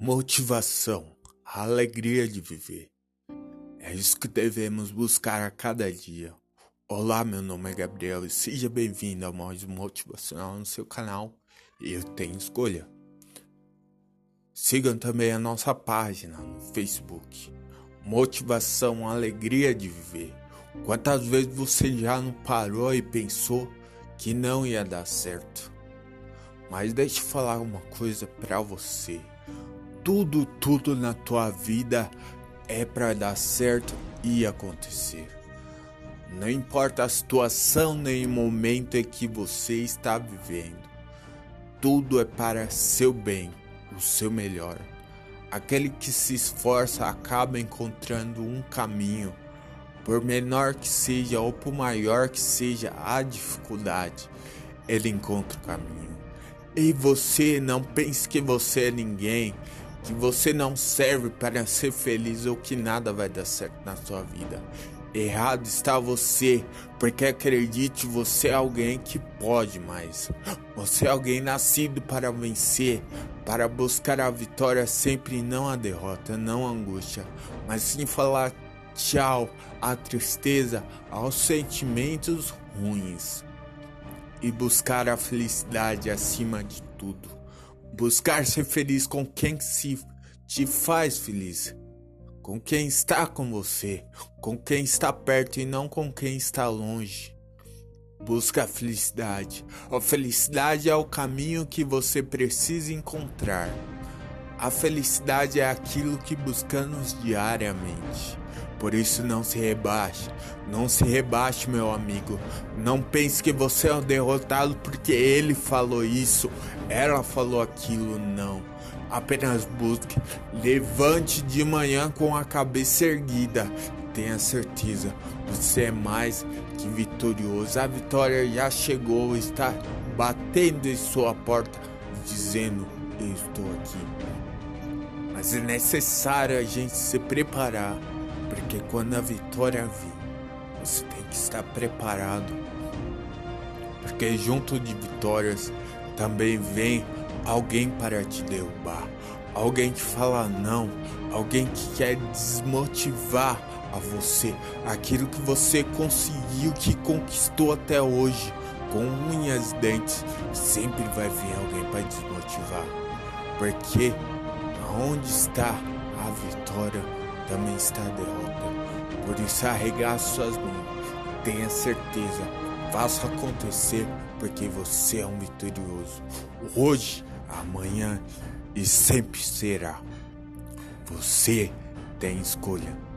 motivação, a alegria de viver. É isso que devemos buscar a cada dia. Olá, meu nome é Gabriel e seja bem-vindo ao mais motivacional no seu canal Eu Tenho Escolha. Sigam também a nossa página no Facebook. Motivação, alegria de viver. Quantas vezes você já não parou e pensou que não ia dar certo? Mas deixe eu falar uma coisa para você tudo, tudo na tua vida é para dar certo e acontecer. Não importa a situação nem o momento em que você está vivendo, tudo é para seu bem, o seu melhor. Aquele que se esforça acaba encontrando um caminho, por menor que seja ou por maior que seja a dificuldade, ele encontra o caminho. E você não pense que você é ninguém, que você não serve para ser feliz ou que nada vai dar certo na sua vida. Errado está você, porque acredite, você é alguém que pode mais. Você é alguém nascido para vencer, para buscar a vitória sempre, não a derrota, não a angústia, mas sim falar tchau à tristeza, aos sentimentos ruins e buscar a felicidade acima de tudo. Buscar ser feliz com quem se te faz feliz, com quem está com você, com quem está perto e não com quem está longe. Busca a felicidade. A felicidade é o caminho que você precisa encontrar. A felicidade é aquilo que buscamos diariamente. Por isso não se rebaixe, não se rebaixe, meu amigo. Não pense que você é um derrotado porque ele falou isso, ela falou aquilo, não. Apenas busque, levante de manhã com a cabeça erguida. Tenha certeza, você é mais que vitorioso. A vitória já chegou, está batendo em sua porta, dizendo: Eu estou aqui. Mas é necessário a gente se preparar porque quando a vitória vir, você tem que estar preparado. Porque junto de vitórias também vem alguém para te derrubar. Alguém que fala não, alguém que quer desmotivar a você aquilo que você conseguiu, que conquistou até hoje, com unhas e dentes, sempre vai vir alguém para desmotivar. Porque onde está a vitória? também está a derrota. Por isso, arregace suas mãos, tenha certeza, faça acontecer, porque você é um vitorioso. Hoje, amanhã e sempre será. Você tem escolha.